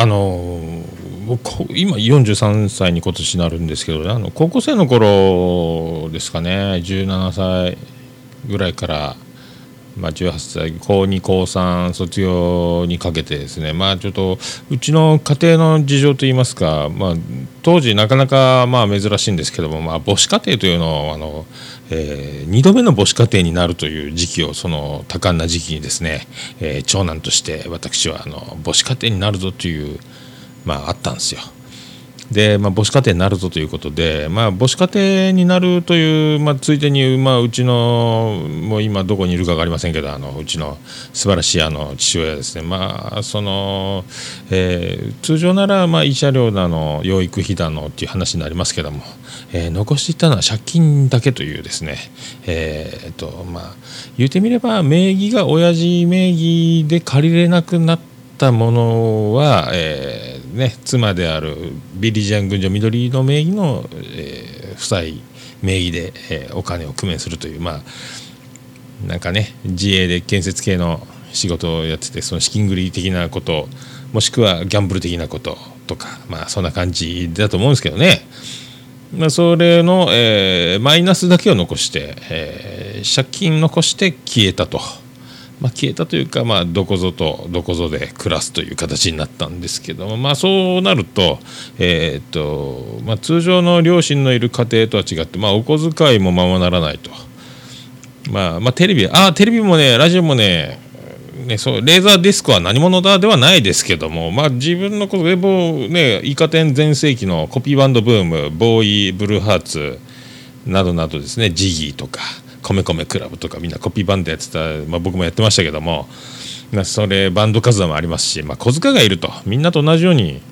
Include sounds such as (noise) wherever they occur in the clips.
あの僕今43歳に今年なるんですけどあの高校生の頃ですかね17歳ぐらいからまあ、18歳高2高3卒業にかけてですねまあちょっとうちの家庭の事情といいますか、まあ、当時なかなかまあ珍しいんですけども、まあ、母子家庭というのをあの、えー、2度目の母子家庭になるという時期をその多感な時期にですね、えー、長男として私はあの母子家庭になるぞという、まあ、あったんですよ。で、まあ、母子家庭になるぞということで、まあ、母子家庭になるという、まあ、ついでに、まあ、うちのもう今どこにいるか分かりませんけどあのうちの素晴らしいあの父親ですね、まあそのえー、通常なら、まあ、慰謝料だの養育費だのっていう話になりますけども、えー、残していたのは借金だけというですね、えーとまあ、言うてみれば名義が親父名義で借りれなくなったものは、えーね、妻であるビリジャン軍女緑の名義の、え、夫妻名義で、え、お金を工面するというまあなんかね自営で建設系の仕事をやっててその資金繰り的なこともしくはギャンブル的なこととかまあそんな感じだと思うんですけどね。それの、えー、マイナスだけを残して、えー、借金残して消えたと。まあ、消えたというか、まあ、どこぞとどこぞで暮らすという形になったんですけども、まあ、そうなると,、えー、っとまあ、通常の両親のいる家庭とは違って、まあ、お小遣いもままならないと、まあまあ、テレビああテレビもねラジオもねね、そうレーザーディスクは何者だではないですけども、まあ、自分のことでもねイカ天全盛期のコピーバンドブームボーイブルーハーツなどなどですねジギーとか米米クラブとかみんなコピーバンドやってた、まあ、僕もやってましたけども、まあ、それバンド活動もありますし、まあ、小遣いがいるとみんなと同じように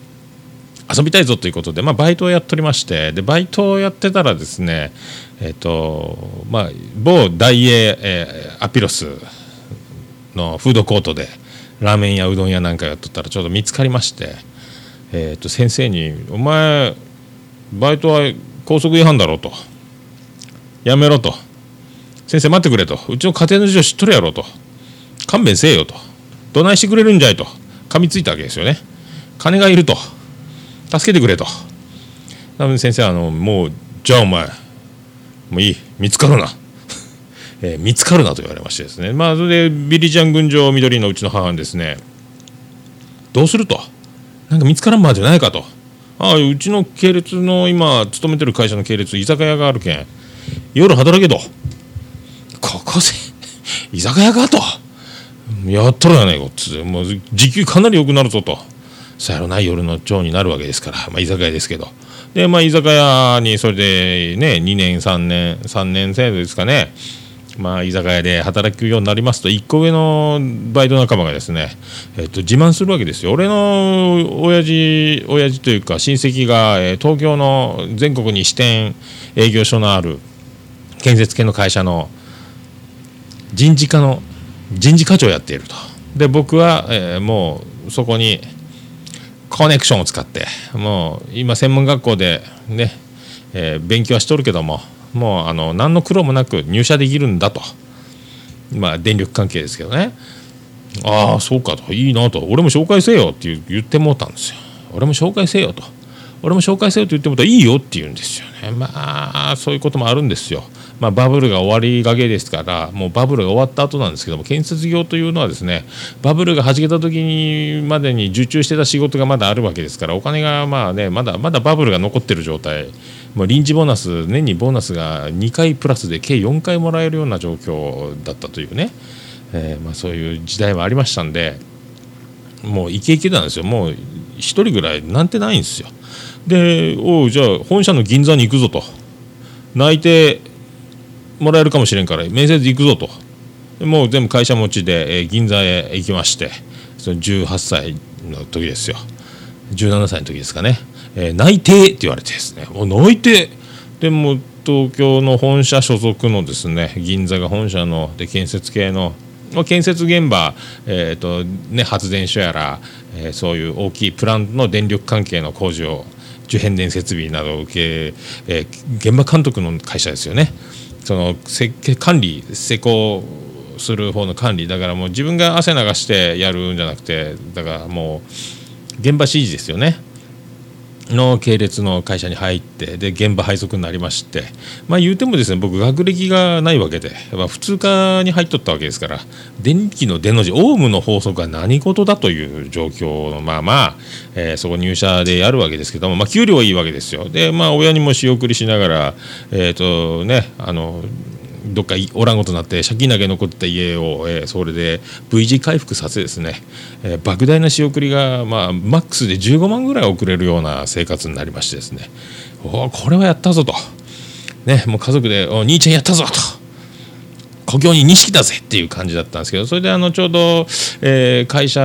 遊びたいぞということで、まあ、バイトをやっておりましてでバイトをやってたらですねえっ、ー、とまあ某大英、えー、アピロスのフードコートでラーメンやうどん屋なんかやっとったらちょうど見つかりまして、えー、と先生に「お前バイトは校則違反だろ」と「やめろ」と。先生待ってくれと。うちの家庭の事情知っとるやろと。勘弁せえよと。どないしてくれるんじゃいと。噛みついたわけですよね。金がいると。助けてくれと。なので先生あのもうじゃあお前もういい。見つかるな。えー、見つかるなと言われましてですね。まあそれでビリジャン群青緑のうちの母にですねどうすると？なんか見つからんまでないかと。ああうちの系列の今勤めてる会社の系列居酒屋があるけん夜働けと。ここで (laughs) 居酒屋かと。やったらやないかっつもう時給かなり良くなるぞと。さやろない夜の長になるわけですから、まあ、居酒屋ですけど。でまあ居酒屋にそれでね2年3年3年生ですかね。まあ、居酒屋で働くようになりますと1個上のバイト仲間がですね、えっと、自慢するわけですよ。俺の親父親父というか親戚が、東京の全国に支店営業所のある建設系の会社の人事課の人事課長をやっていると。で僕は、えー、もうそこにコネクションを使ってもう今専門学校でね、えー、勉強はしとるけどももうあの何の苦労もなく入社できるんだと。まあ電力関係ですけどね。ああそうかと。いいなと。俺も紹介せよって言ってもうたんですよ。俺も紹介せよと。俺も紹介せよと言ってもたらいいよって言うんですよね。まあそういうこともあるんですよ。まあ、バブルが終わりがけですからもうバブルが終わった後なんですけども建設業というのはですねバブルがはじけた時にまでに受注してた仕事がまだあるわけですからお金がまあねまだまだバブルが残ってる状態もう臨時ボーナス年にボーナスが2回プラスで計4回もらえるような状況だったというね、えー、まあ、そういう時代もありましたんでもうイケイケなんですよ。もう1人ぐらいなんてないんですよ。でおうじゃあ本社の銀座に行くぞと。内定もらえるかもしれんから面接行くぞと。もう全部会社持ちで、えー、銀座へ行きましてその18歳の時ですよ。17歳の時ですかね、えー、内定って言われてですね。もう内定。でも東京の本社所属のですね銀座が本社ので建設系の建設現場、えーとね、発電所やら、えー、そういう大きいプランの電力関係の工事を受変電設備などを受け、えー、現場監督の会社ですよね。その設計管理施工する方の管理。だからもう自分が汗流してやるんじゃなくてだからもう現場 CG ですよね。の系列の会社に入ってで現場配属になりましてまあ言うてもですね僕学歴がないわけで、まあ、普通科に入っとったわけですから電気の出の字オウムの法則は何事だという状況のまあまあ、え、そこ入社でやるわけですけども、まあ、給料はいいわけですよ。でまあ親にも仕送りしながらえっ、とねあのどっかおらんことになって借金だけ残った家を、えー、それで V 字回復させですね、えー、莫大な仕送りが、まあ、マックスで15万ぐらい送れるような生活になりましてですねおこれはやったぞと、ね、もう家族で「お兄ちゃんやったぞ」と。故郷に錦だぜっていう感じだったんですけどそれであのちょうど、えー、会社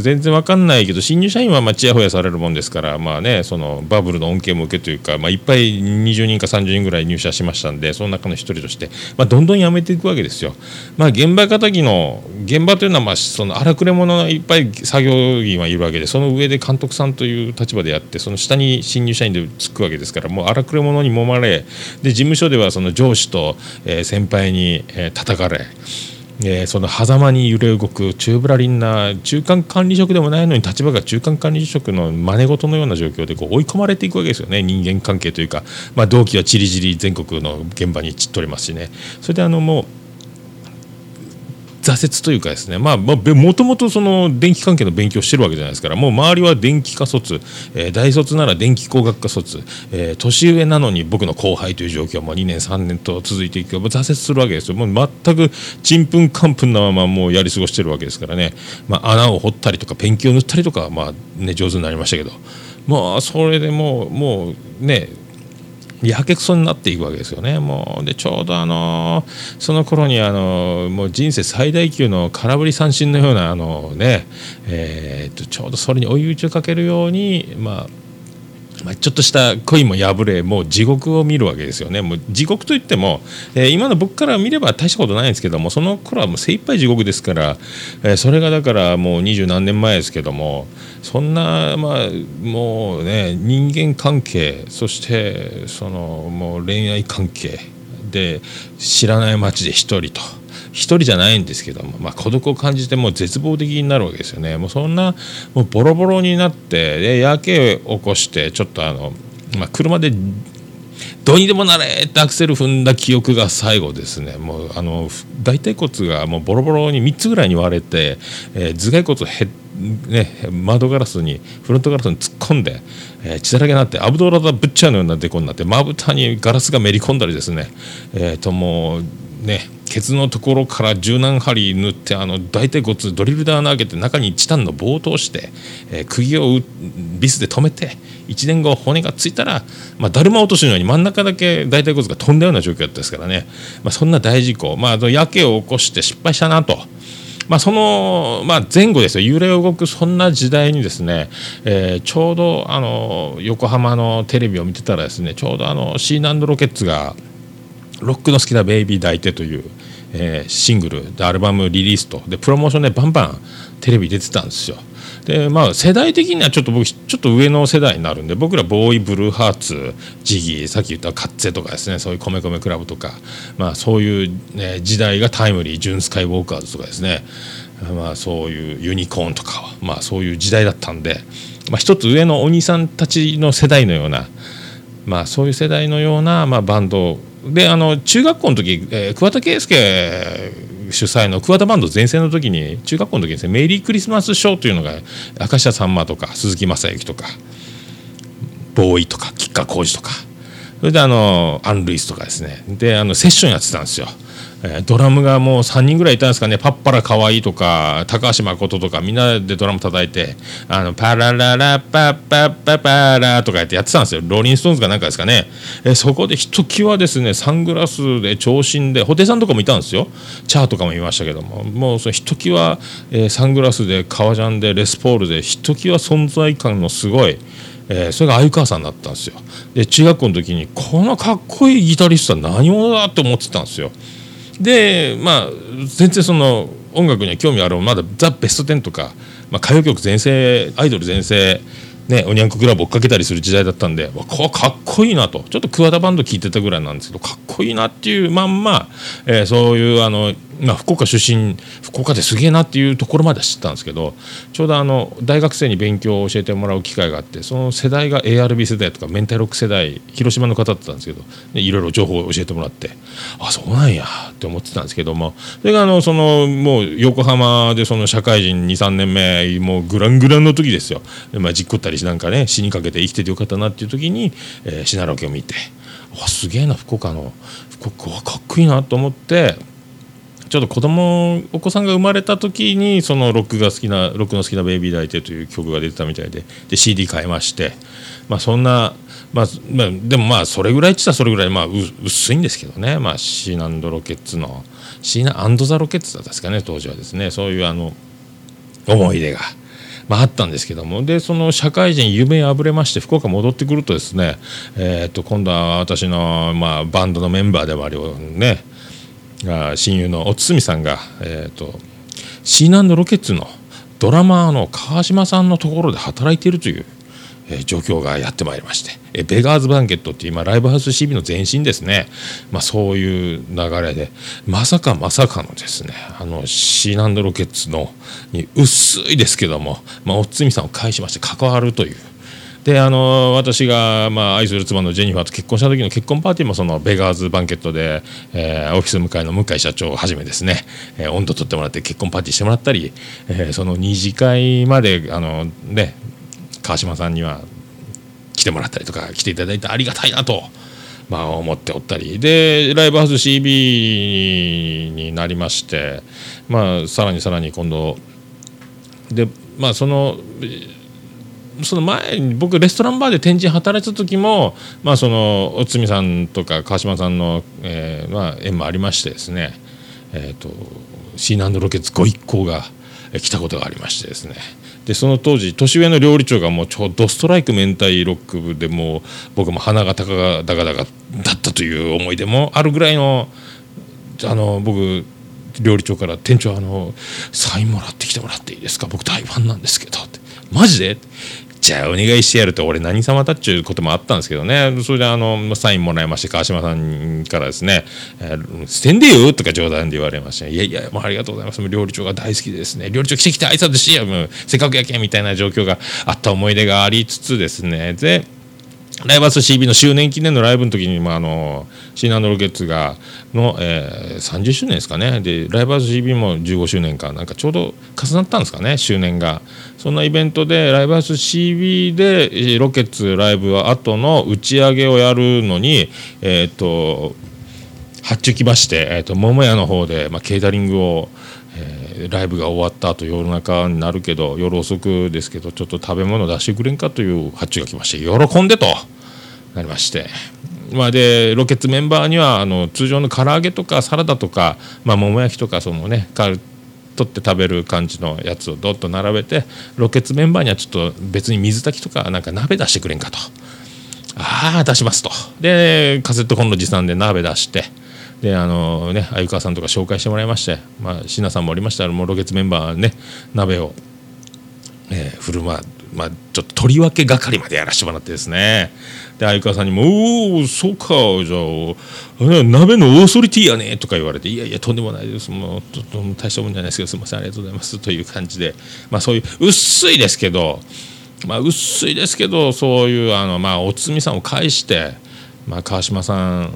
全然わかんないけど新入社員はまあちやほやされるもんですからまあねそのバブルの恩恵も受けというか、まあ、いっぱい20人か30人ぐらい入社しましたんでその中の一人として、まあ、どんどん辞めていくわけですよ。まあ、現場敵の現場というのはまあその荒くれ者がいっぱい作業員はいるわけでその上で監督さんという立場でやってその下に新入社員でつくわけですからもう荒くれ者に揉まれで事務所ではその上司と、えー、先輩にに、えー、叩かれ、えー、その狭間に揺れ動くチューブラリンな中間管理職でもないのに立場が中間管理職の真似事のような状況でこう追い込まれていくわけですよね。人間関係というか、まあ、同期はちりぢり全国の現場に散っとりますしね。それであのもう挫折というかですねまあもともとその電気関係の勉強してるわけじゃないですからもう周りは電気科卒、えー、大卒なら電気工学科卒、えー、年上なのに僕の後輩という状況はもう2年3年と続いていく挫折するわけですよ。もう全くちんぷんかんぷんなままもうやり過ごしてるわけですからね、まあ、穴を掘ったりとかペンキを塗ったりとかまあね上手になりましたけど。まあそれでもうもうねやけくそになっていくわけですよね。もうでちょうどあのその頃にあのもう人生最大級の空振り三振のようなあのね、えー、とちょうどそれに追い打ちをかけるようにまあまあ、ちょっとした恋も破れもう地獄を見るわけですよねもう地獄といっても、えー、今の僕から見れば大したことないんですけどもその頃はもう精一杯地獄ですから、えー、それがだからもう二十何年前ですけどもそんなまあもうね人間関係そしてそのもう恋愛関係で知らない街で一人と。一人じゃないんですけども、まあ、孤独を感じてもう絶望的になるわけですよね。もうそんなもうボロボロになってでやけを起こしてちょっとあの、まあ、車でどうにでもなれってアクセル踏んだ記憶が最後ですね。もうあの大腿骨がもうボロボロに3つぐらいに割れて、えー、頭蓋骨へね、窓ガラスにフロントガラスに突っ込んで、えー、血だらけになってアブドラダ・ブッチャーのようなデコになってまぶたにガラスがめり込んだりですね、えー、ともうねケツのところから柔軟針縫ってあの大腿骨ドリルで穴開けて中にチタンの棒を通して、えー、釘をビスで止めて1年後骨がついたら、まあ、だるま落としのように真ん中だけ大腿骨が飛んだような状況だったですからね、まあ、そんな大事故、まあ、やけを起こして失敗したなと。まあ、その、まあ、前後ですよ。揺れ動くそんな時代にですね、えー、ちょうどあの横浜のテレビを見てたらですねちょうどあのシーナンドロケッツがロックの好きなベイビー抱いてという、えー、シングルでアルバムリリースと。でプロモーションでバンバンテレビ出てたんですよ。でまあ世代的にはちょっと僕ちょっと上の世代になるんで僕らボーイブルーハーツジギーさっき言ったカッツェとかですねそういう米米クラブとかまあそういう、ね、時代がタイムリージュンスカイウォーカーズとかですね。まあそういうユニコーンとかはまあそういう時代だったんで、まあ、一つ上のお兄さんたちの世代のようなまあそういう世代のような、まあ、バンドであの中学校の時、えー、桑田佳祐主催の桑田バンド全盛の時に中学校の時にですねメリークリスマスショーというのが明石家さんまとか鈴木雅之とかボウイとか吉川晃司とかそれであのアン・ルイスとかですねであのセッションやってたんですよ。えドラムがもう3人ぐらいいたんですかね。パッパラー河合とか高橋まこととかみんなでドラム叩いてあのパラララパッパッパパラとかやってやってたんですよ。ローリン・ストーンズかなんかですかね、えそこでひときわですねサングラスで長身で布袋さんとかもいたんですよ。チャーとかもいましたけども。もうそひときわ、え、サングラスで革ジャンでレスポールでひときわ存在感のすごいえー、それが鮎川さんだったんですよ。で中学校の時にこのかっこいいギタリストは何者だって思ってたんですよ。でまあ全然その音楽には興味あるまだザ・ベスト10とか、まあ、歌謡曲全盛アイドル全盛ね、おにゃんこクラブ追っかけたりする時代だったんでわこかっこいいなと。ちょっと桑田バンド聴いてたぐらいなんですけどかっこいいなっていうまんま、えー、そういうあのまあ、福岡出身福岡ですげえなっていうところまで知ったんですけどちょうどあの大学生に勉強を教えてもらう機会があってその世代が ARB 世代とかメンタルロック世代広島の方だったんですけどいろいろ情報を教えてもらってあそうなんやって思ってたんですけどもそれがあのそのもう横浜でその社会人23年目もうグラングランの時ですよ、まあ、じっこったりしなんかね死にかけて生きててよかったなっていう時に、えー、シナロケを見てわすげえな福岡の福岡はかっこいいなと思って。ちょっと子供お子さんが生まれた時にそのロックが好きなロックの好きな「ベイビー抱いて」という曲が出てたみたいでで CD 買いましてまあそんな、まあ、まあ、でもまあそれぐらいっつったらそれぐらいまあ薄いんですけどね、まあ、シーナンドロケッツのシーナンドザロケッツだったですかね当時はですねそういうあの思い出が。まあ、あったんですけどもでその社会人夢破れまして福岡戻ってくるとですね、えー、と今度は私の、まあ、バンドのメンバーでもあるよね親友のお堤さんが、えーと、シーナンドロケッツのドラマーの川島さんのところで働いているという、えー、状況がやってまいりまして、えベガーズバンケットって今ライブハウス CB の前身ですね、まあ、そういう流れでまさかまさかのですねあのシーナンドロケッツのに薄いですけども、まあ、お堤さんを介しまして関わるという。であの私が、まあ、愛する妻のジェニファーと結婚した時の結婚パーティーもそのベガーズバンケットで、えー、オフィス向かいの向井社長をはじめですね、えー、温度取ってもらって結婚パーティーしてもらったり、えー、その二次会まであの、ね、川島さんには来てもらったりとか来ていただいてありがたいなと。まあ、思っておったりでライブハウス CB になりまして、まあ、さらにさらに今度でまあそのその前に僕レストランバーで展示働いた時も、まあ、そのおつみさんとか川島さんの、えーまあ、縁もありましてですね、えーと、シーナンドロケッツご一行が来たことがありましてですね。でその当時年上の料理長がもうちょうどストライク明太ロック部でもう僕も鼻が高が高々だったという思い出もあるぐらいのあの僕料理長から店長あのサインもらってきてもらっていいですか？僕大ファンなんですけど。ってマジで？じゃあお願いしてやると俺何様だっちゅうこともあったんですけどね。それであのサインもらいまして川島さんからですね「えー、捨てんでよ」とか冗談で言われまして「いやいやもうありがとうございます。料理長が大好きですね。料理長来て来て挨拶しやもうせっかくやけん」みたいな状況があった思い出がありつつですね。でライバース CB の周年記念のライブの時に、まあ、あのシーナンドロケッツがの、えー、30周年ですかね。でライバース CB も15周年かなんかちょうど重なったんですかね周年が。そんなイベントでライブハウス CB でロケッツライブは後の打ち上げをやるのにえっ、と発注来まして、えーと、桃屋の方で、まあ、ケータリングを、ライブが終わった後夜中になるけど夜遅くですけどちょっと食べ物出してくれんかという発注が来まして喜んでとなりまして。まあ、でロケッツメンバーにはあの通常の唐揚げとかサラダとか、まあ、桃焼きとかそのね取って食べる感じのやつをどっと並べてロケッツメンバーにはちょっと別に水炊きとかなんか鍋出してくれんかとああ出しますとでカセットコンロ持参で鍋出してであのね鮎川さんとか紹介してもらいましてまあ椎名さんもおりましたらもうロケツメンバーね鍋を、えー、振る舞うまあ、ちょっと取り分け係までやらせてもらってですね。で相川さんにも「おおそうかじゃあ鍋のオーソリティやね」とか言われて「いやいやとんでもないです。もうとと大したもんじゃないですけどすみませんありがとうございます」という感じで、まあ、そういう薄いですけど、まあ、薄いですけどそういうあの、まあ、おつみさんを介して、まあ、川島さん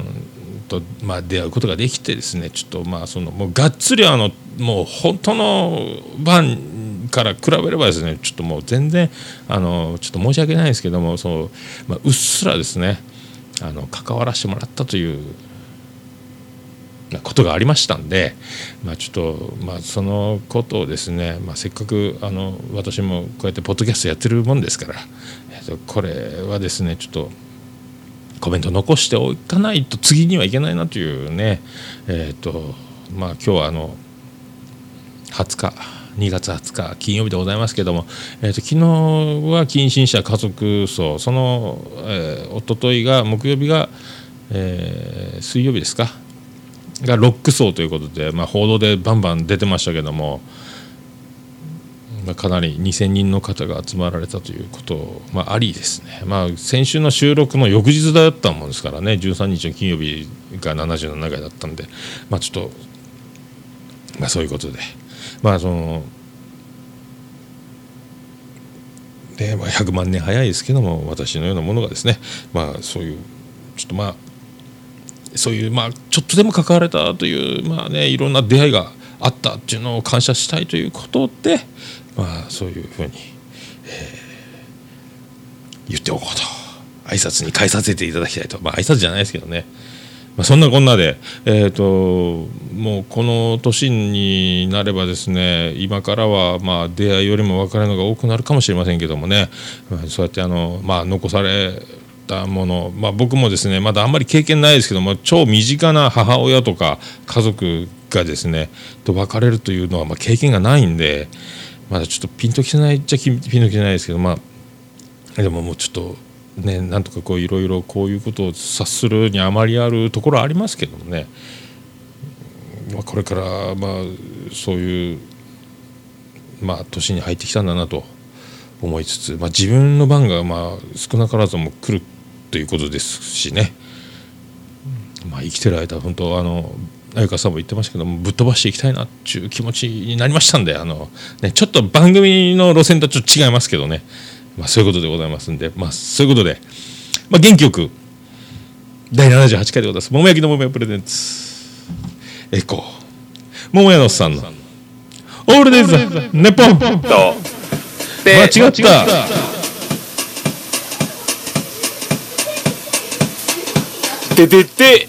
と、まあ、出会うことができてですねちょっとまあそのもうがっつりあのもう本当の番から比べればですねちょっともう全然あのちょっと申し訳ないんですけどもその、まあ、うっすらですねあの関わらせてもらったということがありましたんで、まあ、ちょっと、まあ、そのことをですね、まあ、せっかくあの私もこうやってポッドキャストやってるもんですから、えっと、これはですねちょっとコメント残しておかないと次にはいけないなというねえっ、とまあ今日はあの20日2月20日金曜日でございますけども、えーと、昨日は近親者家族葬その、えー、一昨日が木曜日が、えー、水曜日ですかがロック葬ということで、まあ、報道でバンバン出てましたけども、まあ、かなり2000人の方が集まられたということ、まあ、ありですね、まあ、先週の収録の翌日だったもんですからね。13日の金曜日が77回だったんで、まあ、ちょっとまあそういうことで。まあそので、まあ、100万年早いですけども私のようなものがですね。まあそういうちょっとまあそういうまあちょっとでも関われたというまあねいろんな出会いがあったっていうのを感謝したいということでまあそういうふうに、えー、言っておこうと。挨拶に返させていただきたいと。まあ挨拶じゃないですけどね。まあ、そんなこんなで、えーと、もうこの年になればですね今からはまあ出会いよりも別れのが多くなるかもしれませんけどもね、まあ、そうやってあの、まあ、残されたもの、まあ、僕もですねまだあんまり経験ないですけども超身近な母親とか家族がですねと別れるというのはまあ経験がないんでまだちょっとピンときてないっちゃピンときてないですけどまあでももうちょっとねなんとかこういろいろこういうことを察するにあまりあるところありますけどもね、まあ、これからまあそういうまあ年に入ってきたんだなと思いつつ、まあ、自分の番がまあ少なからずも来るということですしね、まあ、生きてる間本当あの相川さんも言ってましたけどぶっ飛ばしていきたいなっていう気持ちになりましたんであの、ね、ちょっと番組の路線とちょっと違いますけどね。まあ、そういうことでございますんで、まあ、そういうことで、まあ、元気よく第78回でございます。桃焼きの桃屋プレゼンツ。エコー。桃屋のおっさんの。オールデイズネポンと。間違った。ててて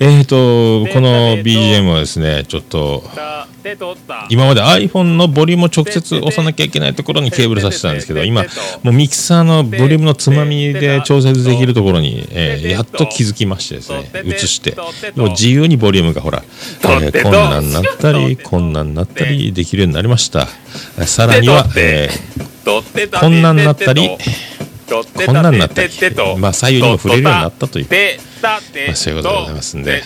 えっ、ー、とこの BGM はですねちょっと今まで iPhone のボリュームを直接押さなきゃいけないところにケーブルさせてたんですけど今もうミキサーのボリュームのつまみで調節できるところに、えー、やっと気づきましてですね移してもう自由にボリュームがほら、えー、こんなんなったりこんなんなったりできるようになりました。さらには、えー、こんなんなったりこんなんなったりまあ左右にも触れるようになったという、まあ、そういうことでございますんで。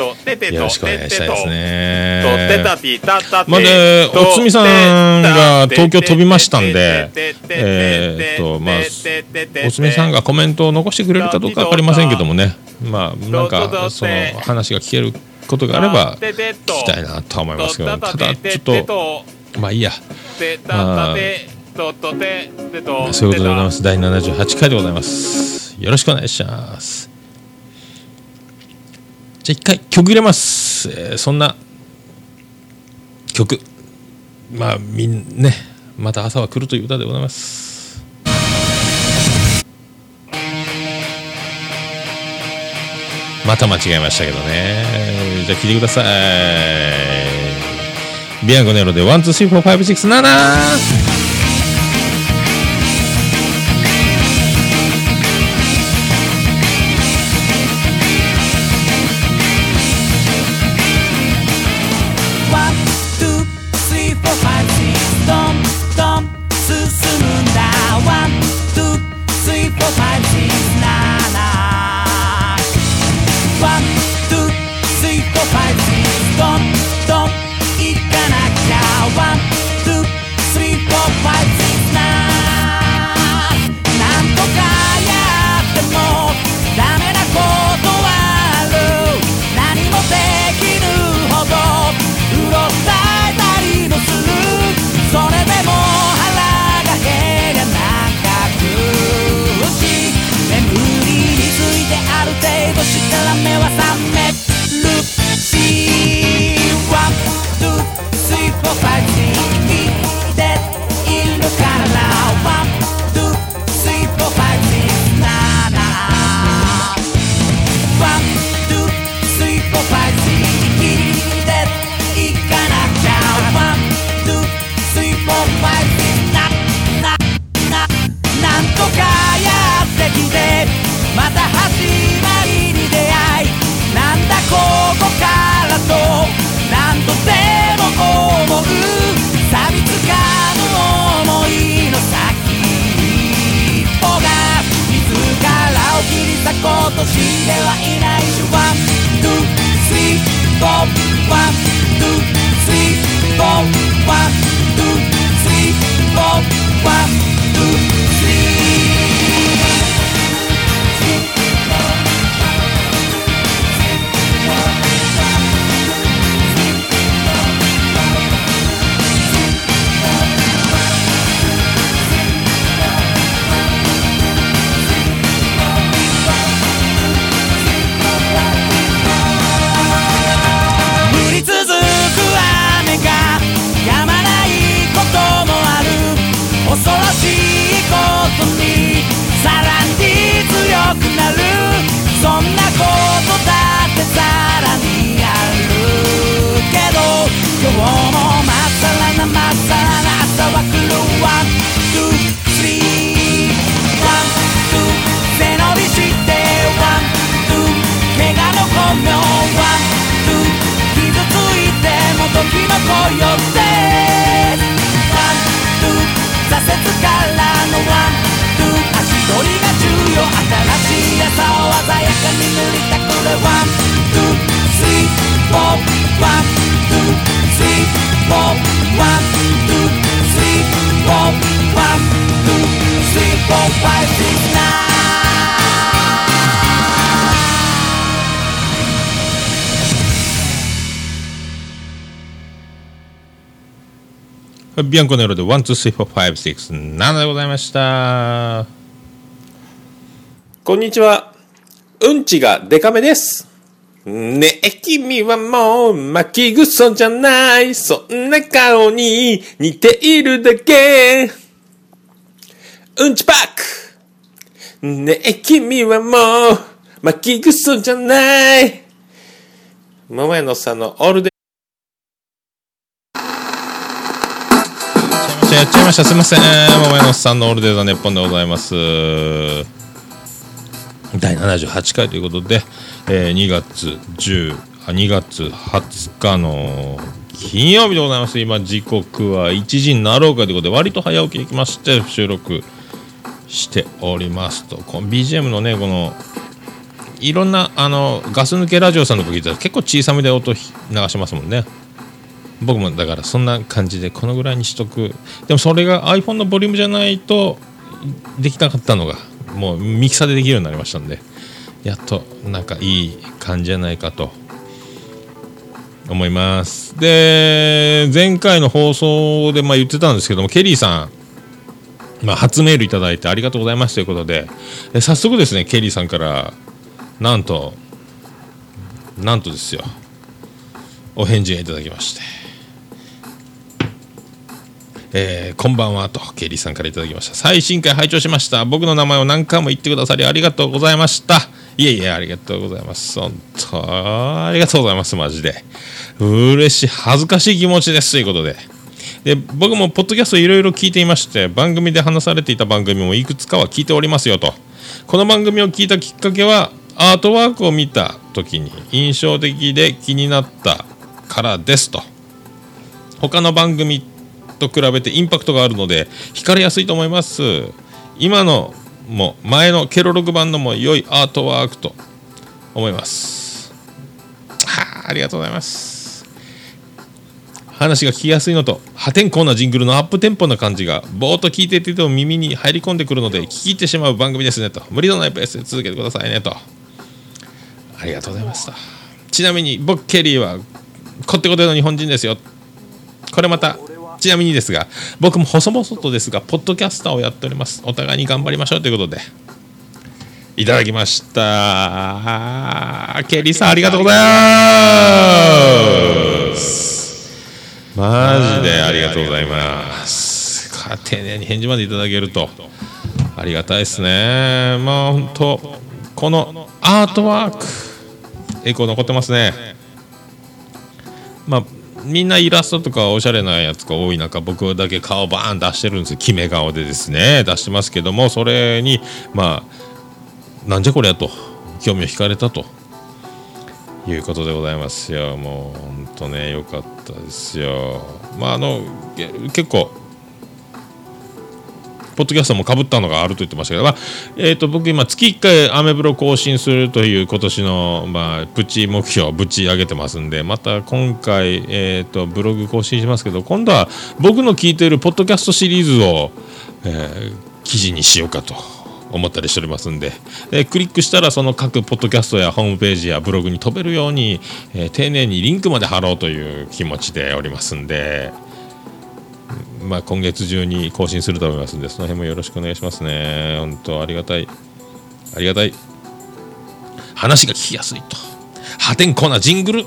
よろしくお願いしたいですね。まあ、で、おつみさんが東京飛びましたんで、えっと、まあ、おつみさんがコメントを残してくれるかどうか分かりませんけどもね、まあ、なんか、その話が聞けることがあれば、聞きたいなとは思いますけど、ただ、ちょっと、まあいいや。まあ、ととてでとそういうことでございます。第78回でございます。よろしくお願いします。じゃあ一回曲入れます、えー、そんな曲。まあみんねまた朝は来るという歌でございます。また間違えましたけどね。じゃあ聞いてください。ビアンコネロで1 2 3 4 5 6 7ビアンコネロで1、2、3、4、5、6、7でございました。こんにちは。うんちがデカめです。ねえ、君はもう巻きぐそじゃない。そんな顔に似ているだけ。うんちパック。ねえ、君はもう巻きぐそじゃない。桃屋のさんのオールデやっちゃいました。すいません。桃屋のおっさんのオールデイザネッポンでございます。第78回ということで、えー2月10あ2月20日の金曜日でございます。今時刻は1時になろうかということで割と早起きできまして収録しておりますとこの BGM のねこのいろんなあのガス抜けラジオさんのとこ聞いたら結構小さめで音流しますもんね。僕もだからそんな感じでこのぐらいにしとく。でもそれが iPhone のボリュームじゃないとできなかったのがもうミキサーでできるようになりましたんでやっとなんかいい感じじゃないかと思います。で前回の放送でまあ言ってたんですけどもケリーさん、まあ、初メールいただいてありがとうございますということでえ早速ですねケリーさんからなんとなんとですよ。お返事がいただきまして。えーこんばんはとケリーさんからいただきました。最新回拝聴しました。僕の名前を何回も言ってくださりありがとうございました。いえいえありがとうございます。本当ありがとうございます。マジで。嬉しい。恥ずかしい気持ちです。ということで。で僕もポッドキャストいろいろ聞いていまして番組で話されていた番組もいくつかは聞いておりますよと。この番組を聞いたきっかけはアートワークを見た時に印象的で気になったからですと。他の番組と比べてインパクトがあるので惹かれやすいと思います。今のも前のケロログ版のも良いアートワークと思います。はあありがとうございます。話が聞きやすいのと破天荒なジングルのアップテンポな感じがぼーっと聞いていても耳に入り込んでくるので聞き入ってしまう番組ですねと。無理のないペースで続けてくださいねと。ありがとうございました。ちなみに僕ケリーはこってこての日本人ですよ。これまたちなみにですが僕も細々とですがポッドキャスターをやっております。お互いに頑張りましょうということで。いただきました。ケリーさんありがとうございます。マジでありがとうございます。か丁寧に返事までいただけるとありがたいですね。まあ本当このアートワークエコー残ってますね。まあみんなイラストとかおしゃれなやつが多い中僕だけ顔バーン出してるんですよ。決め顔でですね。出してますけどもそれにまあなんじゃこりゃと興味を惹かれたということでございますよ。もう本当ね良かったですよ。まああの結構ポッドキャストもかぶったのがあると言ってましたけど、まあえー、と僕今月1回アメブロ更新するという今年の、まあ、プチ目標ぶち上げてますんでまた今回、えー、とブログ更新しますけど今度は僕の聞いているポッドキャストシリーズを、えー記事にしようかと思ったりしておりますんででクリックしたらその各ポッドキャストやホームページやブログに飛べるように、えー丁寧にリンクまで貼ろうという気持ちでおりますんで、まあ、今月中に更新すると思いますんでその辺もよろしくお願いしますね。本当ありがたい。ありがたい。話が聞きやすいと。破天荒なジングル。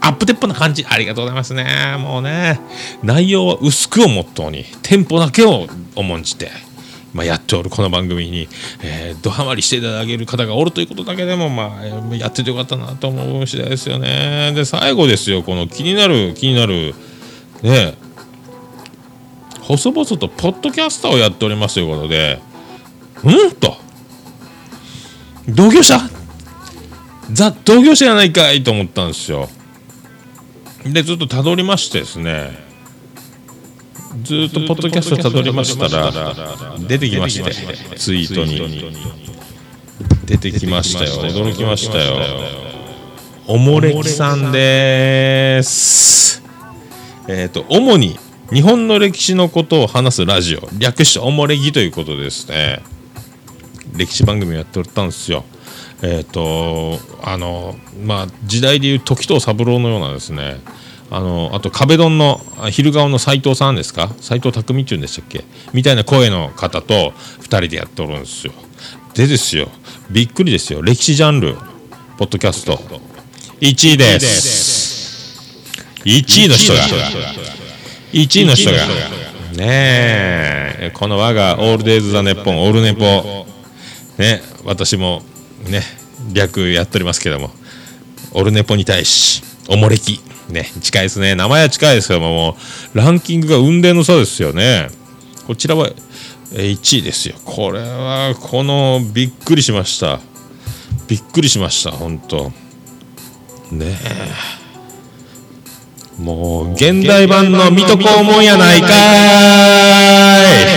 アップテンポな感じ。ありがとうございますね。もうね。内容は薄くをモットーにテンポだけを重んじて、まあ、やっておるこの番組に、えー、ドハマりしていただける方がおるということだけでも、まあ、やっててよかったなと思う次第ですよね。で最後ですよ。この気になる気になるね。細々とポッドキャスターをやっておりますということでうんと。同業者？ザ同業者やないかいと思ったんですよ。でずっとたどりましてですね。ずっとポッドキャストたどりましたら出てきましてツイートに。出てきましたよ。驚きましたよ。おもれきさんです。えっ、と主に日本の歴史のことを話すラジオ略しておもれぎということですね。歴史番組をやっておったんですよ。えっ、とあのまあ時代でいう時藤三郎のようなですね。あのあと壁ドンの昼顔の斎藤さんですか？斎藤匠っていうんでしたっけ？みたいな声の方と2人でやっておるんですよ。でですよ。びっくりですよ。歴史ジャンルポッドキャスト。1位です。1位の人が1位の人が。ねえ。この我がオールデイズ・ザ・ネッポンオールネポね私もね略やっておりますけども。オルネポに対しおもれき。ね近いですね。名前は近いですけどももうランキングが雲泥の差ですよね。こちらは1位ですよ。これはこのびっくりしました。びっくりしました本当。ねえ。もう現代版の水戸黄門やないかい。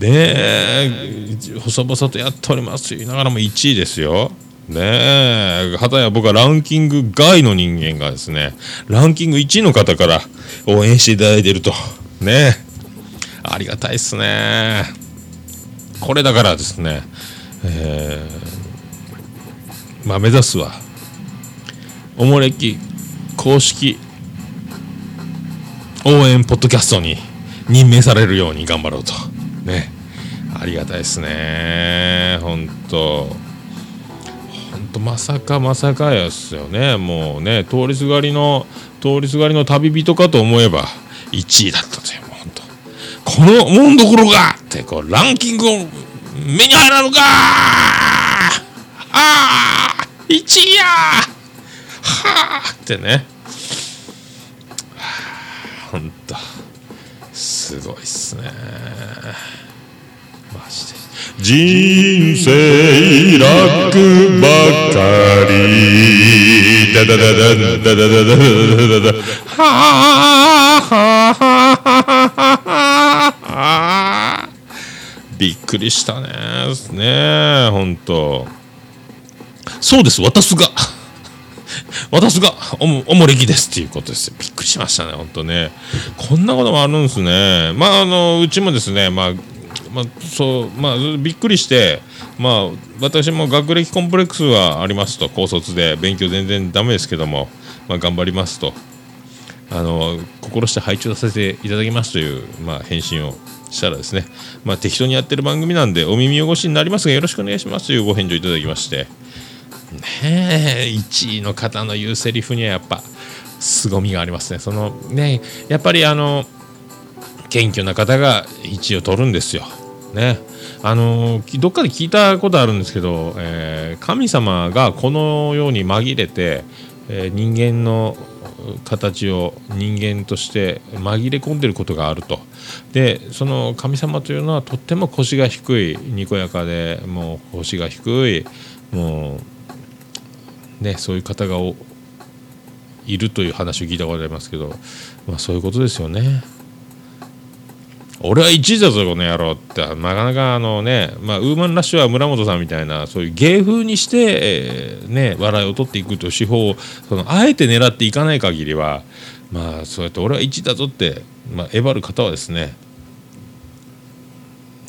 (laughs) ねえ細々とやっております。と言いながらも1位ですよ。ねえはたや僕はランキング外の人間がですねランキング1位の方から応援していただいていると。ねえありがたいですね。これだからですねえーまあ目指すはおもれき公式応援ポッドキャストに任命されるように頑張ろうと。ね。ありがたいですね。本当。本当まさかまさかやっすよね。もうね通りすがりの通りすがりの旅人かと思えば1位だったというもう本当。このもんどころが！ってこうランキングを目に入らぬか！ああ1位やはあってね。はあほんと。すごいっすね。マジで。人生楽ばかり。ダダダダダダダダダダダダ。はあはあはあびっくりしたね。ねえほんと。そうです私が。私がおもおもれきですっていうことですびっくりしましたね本当ね。こんなこともあるんですね。まああのうちもですねまあまあ、そうまあびっくりしてまあ私も学歴コンプレックスはありますと高卒で勉強全然ダメですけども、まあ、頑張りますと。あの心して拝聴させていただきますという、まあ、返信をしたらですね、まあ、適当にやってる番組なんでお耳汚しになりますがよろしくお願いしますというご返事をいただきましてねえ1位の方の言うセリフにはやっぱ凄みがありますね。そのねやっぱりあの謙虚な方が1位を取るんですよ。ね。あのどっかで聞いたことあるんですけど、えー神様がこのように紛れて、えー人間の形を人間として紛れ込んでることがあると。でその神様というのはとっても腰が低いにこやかでもう腰が低いもうねそういう方がいるという話を聞いたことありますけど、まあ、そういうことですよね。俺は1位だぞこの野郎ってなかなかあのね、まあ、ウーマンラッシュは村本さんみたいなそういう芸風にして、えーね、笑いを取っていくという手法をそのあえて狙っていかない限りはまあそうやって俺は1位だぞって、まあ、えばる方はですね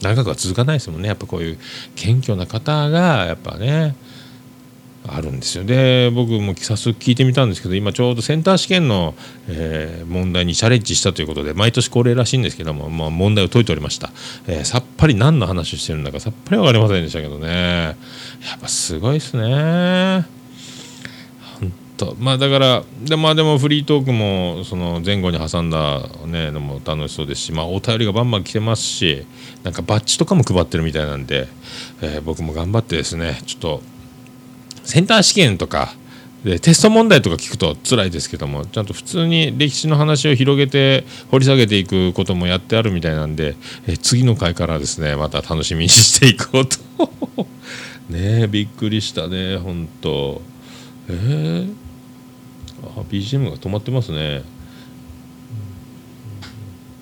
長くは続かないですもんねやっぱこういう謙虚な方がやっぱねあるんですよ。で僕も早速聞いてみたんですけど今ちょうどセンター試験の、えー問題にチャレンジしたということで毎年恒例らしいんですけども、まあ、問題を解いておりました、えーさっぱり何の話をしてるんだかさっぱり分かりませんでしたけどね。やっぱすごいですね。本当。まあだからで,、まあ、でもフリートークもその前後に挟んだ、ね、のも楽しそうですし、まあ、お便りがバンバン来てますしなんかバッジとかも配ってるみたいなんで、えー僕も頑張ってですねちょっとセンター試験とかでテスト問題とか聞くと辛いですけどもちゃんと普通に歴史の話を広げて掘り下げていくこともやってあるみたいなんでえ次の回からですねまた楽しみにしていこうと。(laughs) ねえびっくりしたね本当。えー、あ BGM が止まってますね。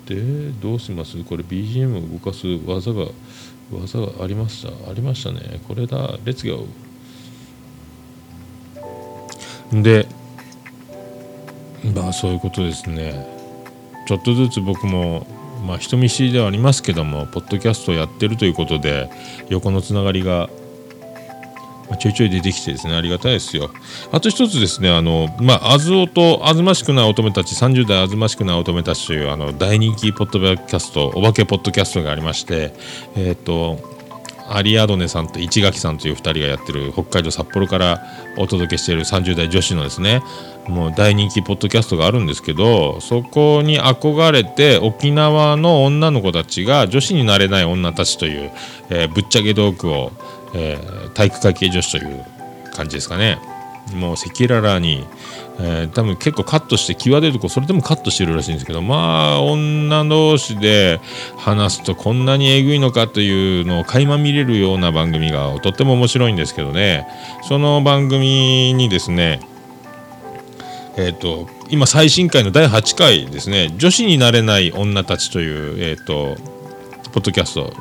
でどうします？これ BGM を動かす技が技がありました。ありましたね。これだ。レッツゴー。でまあそういうことですね。ちょっとずつ僕もまあ人見知りではありますけどもポッドキャストをやってるということで横のつながりがちょいちょい出てきてですねありがたいですよ。あと一つですねあのまああずおとあずましくない乙女たち30代あずましくない乙女たちというあの大人気ポッドキャストお化けポッドキャストがありましてえっ、とアリアドネさんと市垣さんという2人がやってる北海道札幌からお届けしている30代女子のですねもう大人気ポッドキャストがあるんですけどそこに憧れて沖縄の女の子たちが女子になれない女たちという、えーぶっちゃけトークを、えー体育会系女子という感じですかね。もう赤裸々に、えー多分結構カットして際どいとこそれでもカットしてるらしいんですけどまあ女同士で話すとこんなにえぐいのかというのを垣間見れるような番組がとっても面白いんですけどね。その番組にですねえー、と今最新回の第8回ですね女子になれない女たちという、えー、とポッドキャスト。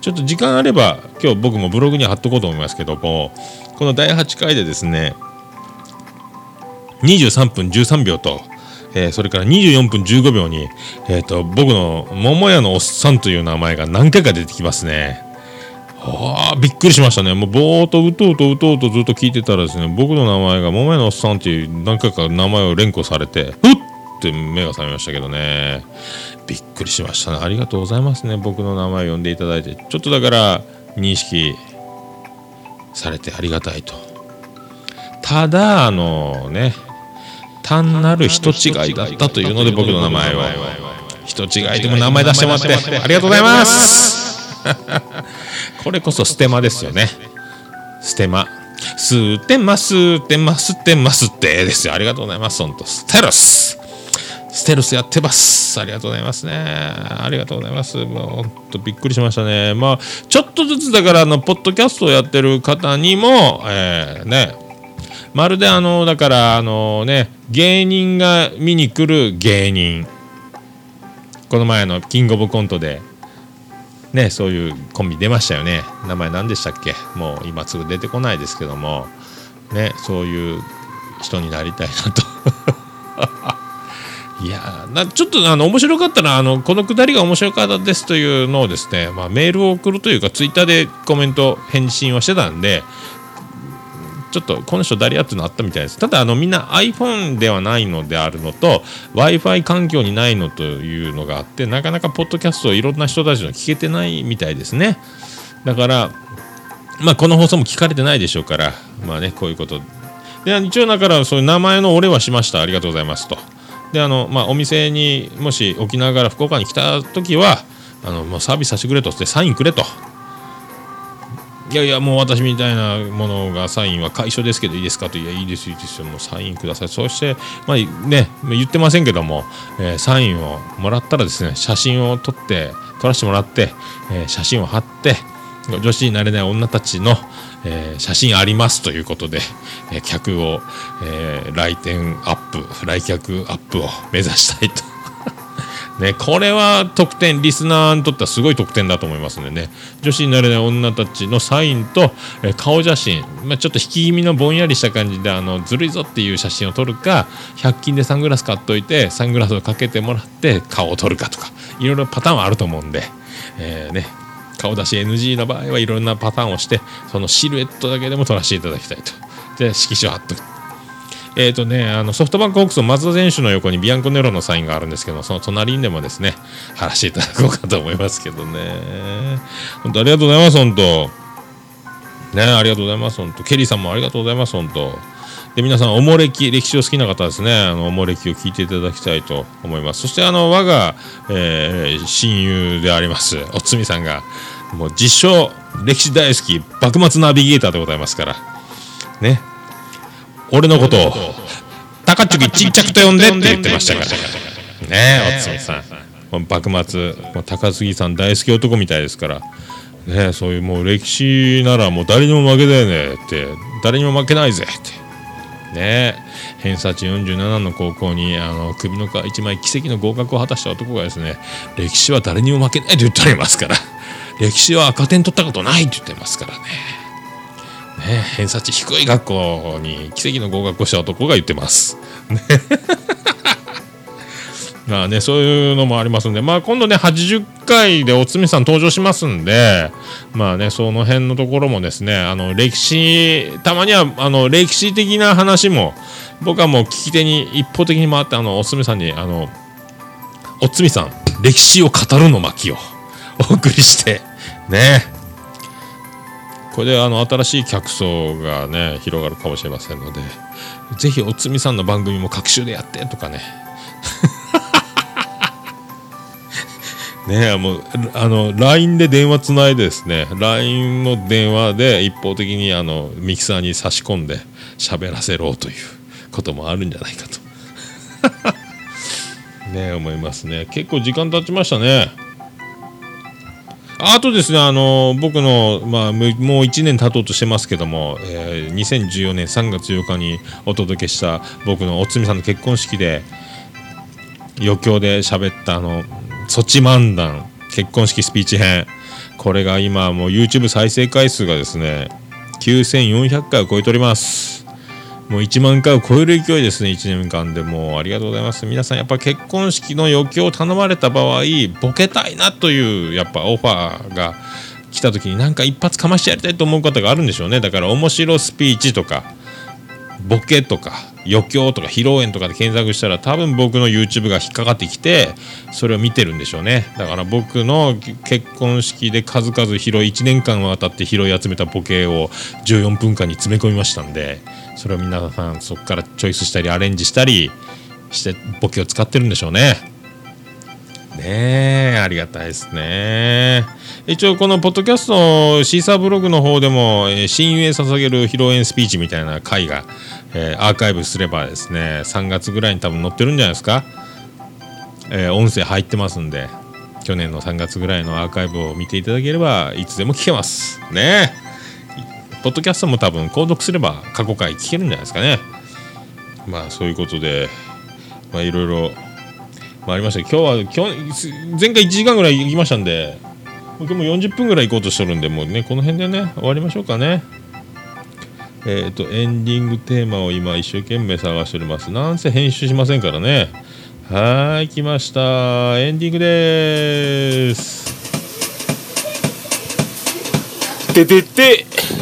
ちょっと時間あれば今日僕もブログに貼っとこうと思いますけどもこの第8回でですね23分13秒と、えーそれから24分15秒に、えー、と僕の桃屋のおっさんという名前が何回か出てきますね。ああびっくりしましたね。もうぼーっとうとうとうとうとずっと聞いてたらですね僕の名前が桃屋のおっさんっていう何回か名前を連呼されてふっって目が覚めましたけどね。びっくりしましたね。ありがとうございますね。僕の名前を呼んでいただいて。ちょっとだから認識されてありがたいと。ただあのね単なる人違いだったというので僕の名前を。人違いでも名前出してもらって。ありがとうございます。(laughs) これこそステマですよね。ステマ。ステマステマステマステですよ。ありがとうございます。本当ス。テルス。ステルスやってます。ありがとうございますね。ありがとうございます。もう本当びっくりしましたね。まあ、ちょっとずつだから、あの、ポッドキャストをやってる方にも、えーね、まるであの、だから、あのね、芸人が見に来る芸人。この前のキングオブコントで、ね、そういうコンビ出ましたよね。名前何でしたっけ？もう今すぐ出てこないですけども、ね、そういう人になりたいなと。(laughs) いやなちょっとあの面白かったらあのこのくだりが面白かったですというのをですね、まあ、メールを送るというかツイッターでコメント返信をしてたんでちょっとこの人誰やってのあったみたいです。ただあのみんな iPhone ではないのであるのと w i f i 環境にないのというのがあってなかなかポッドキャストをいろんな人たちの聞けてないみたいですね。だからまあこの放送も聞かれてないでしょうからまあねこういうこと。で一応だからそういう名前のお礼はしました。ありがとうございますと。であの、まあ、お店にもし沖縄から福岡に来た時はあのもうサービスさせてくれと。ってサインくれと。いやいやもう私みたいなものがサインは解消ですけどいいですかといやいいですいいですよ。もうサインください。そしてまあね言ってませんけども、えーサインをもらったらですね写真を撮って撮らせてもらって、えー写真を貼って女子になれない女たちの、えー写真ありますということで、えー客を、えー来店アップ来客アップを目指したいとね、これは得点リスナーにとってはすごい得点だと思いますのでね。女子になれない女たちのサインと、え顔写真、まあ、ちょっと引き気味のぼんやりした感じであのずるいぞっていう写真を撮るか100均でサングラス買っといてサングラスをかけてもらって顔を撮るかとかいろいろパターンはあると思うんで、えーね、顔出し NG の場合はいろんなパターンをしてそのシルエットだけでも撮らせていただきたいと。で色紙を貼っとえーとね、あのソフトバンクホークスの松田選手の横にビアンコネロのサインがあるんですけどその隣にでもですね貼らせていただこうかと思いますけどね。本当ありがとうございます本当。ねありがとうございます本当。ケリーさんもありがとうございます本当。で皆さんおもれき歴史を好きな方ですね。あのおもれきを聞いていただきたいと思います。そしてあの我が、えー親友でありますおつみさんがもう実証歴史大好き幕末ナビゲーターでございますから。ね。俺のことを高チュキちっちゃくと呼んでって言ってましたから。ねえおつみさん。幕末高杉さん大好き男みたいですから。ねえそういうもう歴史ならもう誰にも負けだよねって。誰にも負けないぜって。ねえ偏差値47の高校にあの首の皮一枚奇跡の合格を果たした男がですね歴史は誰にも負けないと言っておりますから。歴史は赤点取ったことないって言ってますからねね偏差値低い学校に奇跡の合格をした男が言ってます。ね (laughs) まあね、そういうのもありますんで、まあ今度ね、80回でおつみさん登場しますんで、まあね、その辺のところもですね、あの、歴史、たまには、あの、歴史的な話も、僕はもう聞き手に一方的に回って、あの、おつみさんに、あの、おつみさん、歴史を語るの巻をお送りして、ね、これであの新しい客層がね広がるかもしれませんのでぜひおつみさんの番組も各週でやってとかね。(laughs) ねえもうあの LINE で電話つないでですね LINE の電話で一方的にあのミキサーに差し込んで喋らせろということもあるんじゃないかと。(laughs) ね思いますね。結構時間経ちましたね。あとですね、あの僕の、まあ、もう1年経とうとしてますけども、えー2014年3月8日にお届けした僕のおつみさんの結婚式で余興で喋ったあのソチ漫談結婚式スピーチ編。これが今もう YouTube 再生回数がですね9400回を超えております。もう1万回を超える勢いですね1年間でもうありがとうございます。皆さんやっぱ結婚式の余興を頼まれた場合ボケたいなというやっぱオファーが来た時になんか一発かましてやりたいと思う方があるんでしょうね。だから面白スピーチとかボケとか余興とか披露宴とかで検索したら多分僕の YouTube が引っかかってきてそれを見てるんでしょうね。だから僕の結婚式で数々拾い1年間わたって拾い集めたボケを14分間に詰め込みましたんでそれを皆さんそこからチョイスしたりアレンジしたりしてボケを使ってるんでしょうね。ねえありがたいですね。一応このポッドキャストのシーサーブログの方でも、親友へ捧げる披露宴スピーチみたいな回が、えーアーカイブすればですね3月ぐらいに多分載ってるんじゃないですか、えー音声入ってますんで去年の3月ぐらいのアーカイブを見ていただければいつでも聞けます。ねえ。ポッドキャストも多分購読すれば過去回聞けるんじゃないですかね。まあそういうことでまあいろいろまあありました。今日は今日前回1時間ぐらい行きましたんで今日も40分ぐらい行こうとしてるんでもうねこの辺でね終わりましょうかね。えっ、とエンディングテーマを今一生懸命探しております。なんせ編集しませんからね。はい来ました。エンディングです。ててて。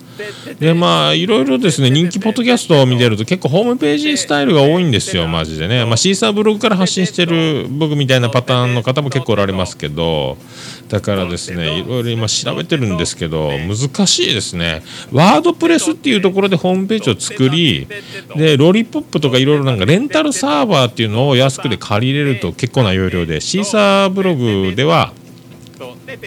でまあいろいろですね人気ポッドキャストを見てると結構ホームページスタイルが多いんですよマジでね、まあ、シーサーブログから発信してる僕みたいなパターンの方も結構おられますけどだからですねいろいろ今調べてるんですけど難しいですねワードプレスっていうところでホームページを作りでロリポップとかいろいろなんかレンタルサーバーっていうのを安くで借りれると結構な容量でシーサーブログでは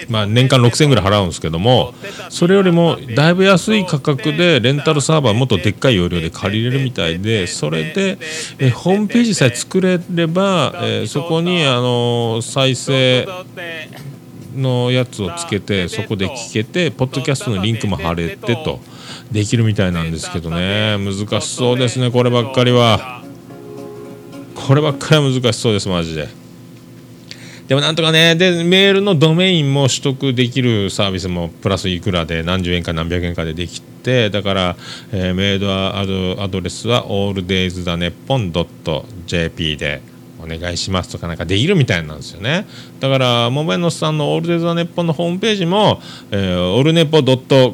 まあ、年間6000円ぐらい払うんですけどもそれよりもだいぶ安い価格でレンタルサーバーもっとでっかい容量で借りれるみたいでそれでえホームページさえ作れれば、えそこにあの再生のやつをつけてそこで聞けてポッドキャストのリンクも貼れてとできるみたいなんですけどね。難しそうですねこればっかりは。こればっかりは難しそうですマジで。でもなんとかねでメールのドメインも取得できるサービスもプラスいくらで何十円か何百円かでできてだから、えーメールアドアドレスは alldaysthenepon.jp でお願いしますとかなんかできるみたいなんですよね。だからモベノスさんのオールデイズ・ザ・ネッポンのホームページも、えー、オルネポ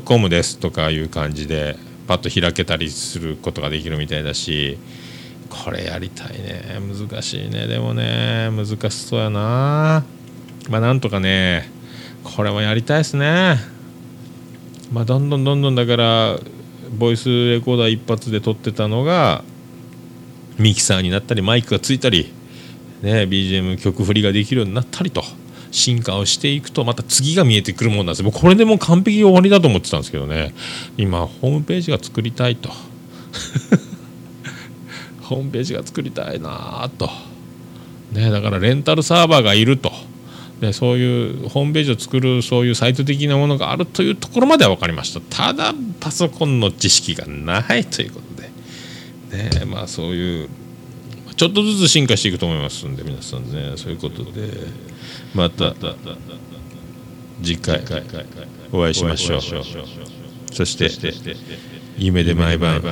.com ですとかいう感じでパッと開けたりすることができるみたいだしこれやりたいね。難しいね。でもね難しそうやな。まあなんとかねこれもやりたいですね。まあどんどんどんどんだからボイスレコーダー一発で撮ってたのがミキサーになったりマイクがついたりね、BGM 曲振りができるようになったりと進化をしていくとまた次が見えてくるものなんですもうこれでもう完璧終わりだと思ってたんですけどね。今ホームページが作りたいと。ホームページが作りたいなと、ね、だからレンタルサーバーがいると。でそういうホームページを作るそういうサイト的なものがあるというところまでは分かりました。ただパソコンの知識がないということで、ね、まあそういうちょっとずつ進化していくと思いますんで皆さんね。そういうことで。また次回お会いしましょう。そして夢で毎晩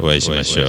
お会いしましょう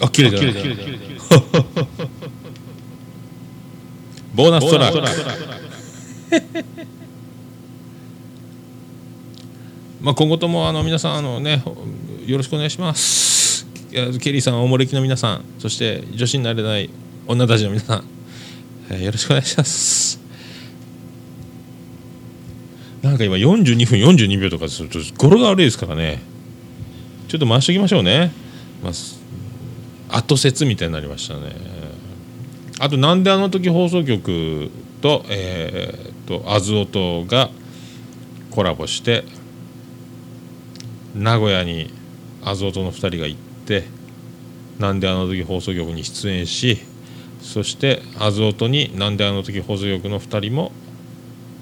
あ綺麗だ (laughs) ボーナストラック。まあ今後ともあの皆さんあのねよろしくお願いします。ケリーさんおもれきの皆さんそして女子になれない女たちの皆さん、えーよろしくお願いします。なんか今42分42秒とかすると語呂が悪いですからね。ちょっと回しておきましょうね、まあす後説みたいになりましたね。あとなんであの時放送局とえー、とアズオトがコラボして名古屋にアズオトの2人が行ってなんであの時放送局に出演しそしてアズオトになんであの時放送局の2人も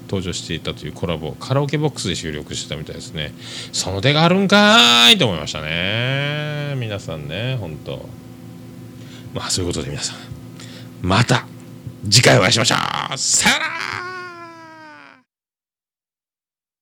登場していたというコラボカラオケボックスで収録してたみたいですね。その手があるんかいと思いましたね。皆さんね本当。まあそういうことで皆さん。また次回お会いしましょう。さよなら